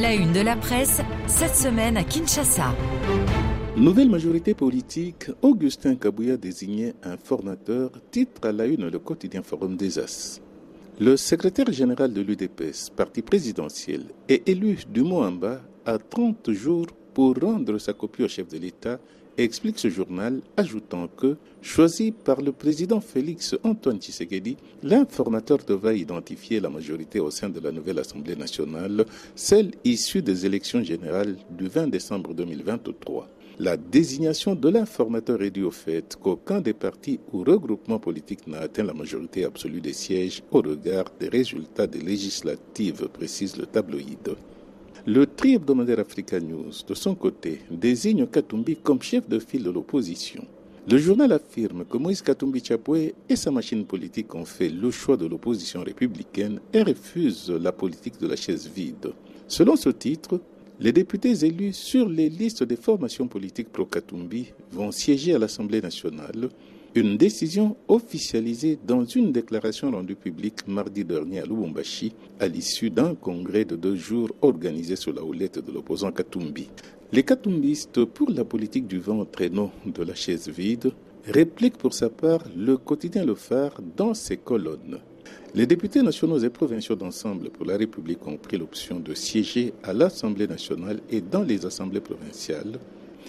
La une de la presse, cette semaine à Kinshasa. Nouvelle majorité politique, Augustin Kabouya désigné un formateur, titre à la une le quotidien Forum des As. Le secrétaire général de l'UDPS, parti présidentiel, est élu du Moamba à 30 jours pour rendre sa copie au chef de l'État explique ce journal, ajoutant que, choisi par le président Félix Antoine Tshisekedi, l'informateur devait identifier la majorité au sein de la nouvelle Assemblée nationale, celle issue des élections générales du 20 décembre 2023. La désignation de l'informateur est due au fait qu'aucun des partis ou regroupements politiques n'a atteint la majorité absolue des sièges au regard des résultats des législatives, précise le tabloïd. Le tri hebdomadaire Africa News, de son côté, désigne Katumbi comme chef de file de l'opposition. Le journal affirme que Moïse Katumbi Chapoué et sa machine politique ont fait le choix de l'opposition républicaine et refusent la politique de la chaise vide. Selon ce titre, les députés élus sur les listes des formations politiques pro-Katumbi vont siéger à l'Assemblée nationale une décision officialisée dans une déclaration rendue publique mardi dernier à Lubumbashi à l'issue d'un congrès de deux jours organisé sous la houlette de l'opposant Katumbi. Les Katumbistes pour la politique du ventre et non de la chaise vide répliquent pour sa part le quotidien Le Phare dans ses colonnes. Les députés nationaux et provinciaux d'ensemble pour la République ont pris l'option de siéger à l'Assemblée nationale et dans les assemblées provinciales.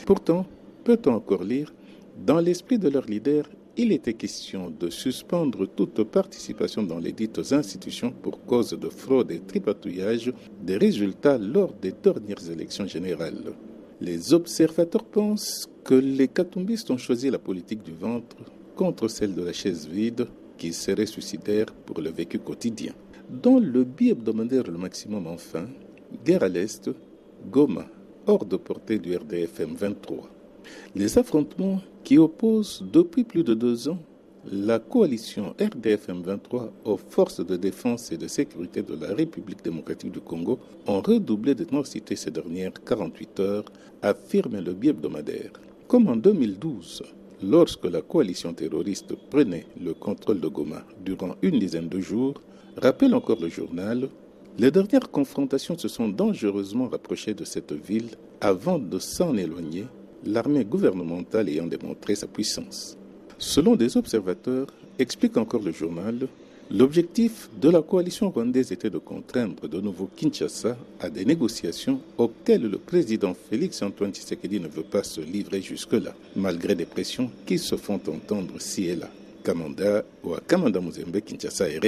Pourtant, peut-on encore lire dans l'esprit de leur leader, il était question de suspendre toute participation dans les dites institutions pour cause de fraude et tripatouillage des résultats lors des dernières élections générales. Les observateurs pensent que les catumbistes ont choisi la politique du ventre contre celle de la chaise vide qui serait suicidaire pour le vécu quotidien. Dans le bi-hebdomadaire Le Maximum enfin, guerre à l'Est, Goma, hors de portée du RDFM 23. Les affrontements qui opposent depuis plus de deux ans la coalition RDFM 23 aux forces de défense et de sécurité de la République démocratique du Congo ont redoublé de densité ces dernières 48 heures, affirme le bi-hebdomadaire. Comme en 2012, lorsque la coalition terroriste prenait le contrôle de Goma durant une dizaine de jours, rappelle encore le journal, les dernières confrontations se sont dangereusement rapprochées de cette ville avant de s'en éloigner l'armée gouvernementale ayant démontré sa puissance. Selon des observateurs, explique encore le journal, l'objectif de la coalition rwandaise était de contraindre de nouveau Kinshasa à des négociations auxquelles le président Félix Antoine Tshisekedi ne veut pas se livrer jusque-là, malgré des pressions qui se font entendre ci et là. Kamanda ou à Kamanda Muzembe, Kinshasa et.